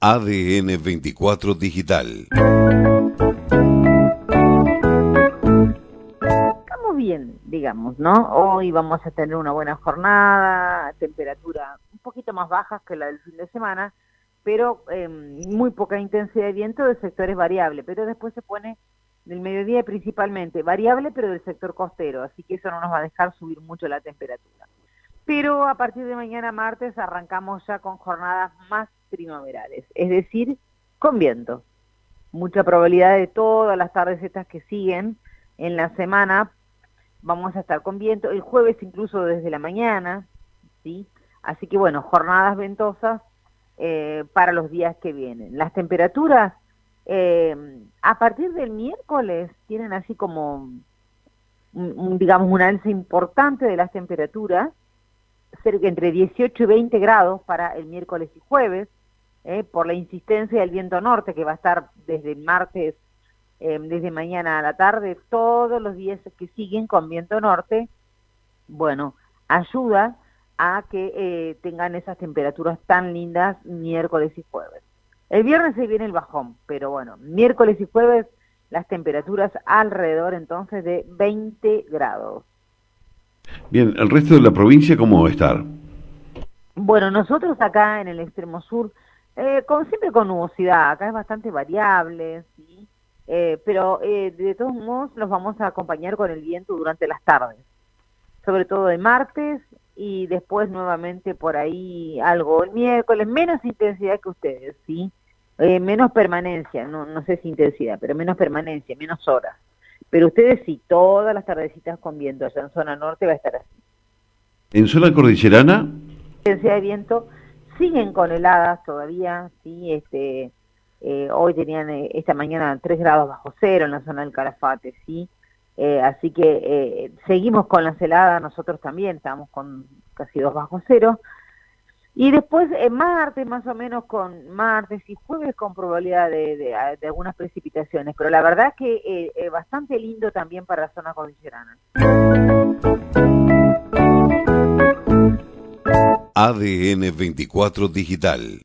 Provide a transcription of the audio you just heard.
ADN 24 Digital. Estamos bien, digamos, ¿no? Hoy vamos a tener una buena jornada, temperatura un poquito más bajas que la del fin de semana, pero eh, muy poca intensidad de viento del sector es variable, pero después se pone del mediodía principalmente, variable pero del sector costero, así que eso no nos va a dejar subir mucho la temperatura. Pero a partir de mañana martes arrancamos ya con jornadas más primaverales, es decir, con viento. Mucha probabilidad de todas las tardes estas que siguen en la semana vamos a estar con viento, el jueves incluso desde la mañana, ¿sí? Así que bueno, jornadas ventosas eh, para los días que vienen. Las temperaturas eh, a partir del miércoles tienen así como, digamos, un alza importante de las temperaturas, cerca entre 18 y 20 grados para el miércoles y jueves, eh, por la insistencia del viento norte que va a estar desde el martes, eh, desde mañana a la tarde, todos los días que siguen con viento norte, bueno, ayuda a que eh, tengan esas temperaturas tan lindas miércoles y jueves. El viernes se viene el bajón, pero bueno, miércoles y jueves las temperaturas alrededor entonces de 20 grados. Bien, ¿el resto de la provincia cómo va a estar? Bueno, nosotros acá en el extremo sur eh, con, siempre con nubosidad, acá es bastante variable, ¿sí? Eh, pero eh, de todos modos los vamos a acompañar con el viento durante las tardes, sobre todo de martes y después nuevamente por ahí algo el miércoles, menos intensidad que ustedes, ¿sí? menos permanencia, no, no sé si intensidad, pero menos permanencia, menos horas. Pero ustedes sí, todas las tardecitas con viento allá en zona norte va a estar así. ¿En zona cordillerana? Intensidad de viento siguen con heladas todavía, sí, este, eh, hoy tenían eh, esta mañana 3 grados bajo cero en la zona del Calafate, sí, eh, así que seguimos con las heladas, nosotros también estamos con casi 2 bajo cero, y después en martes más o menos con martes y jueves con probabilidad de, de, algunas precipitaciones, pero la verdad es que es bastante lindo también para la zona cordillerana. ADN 24 Digital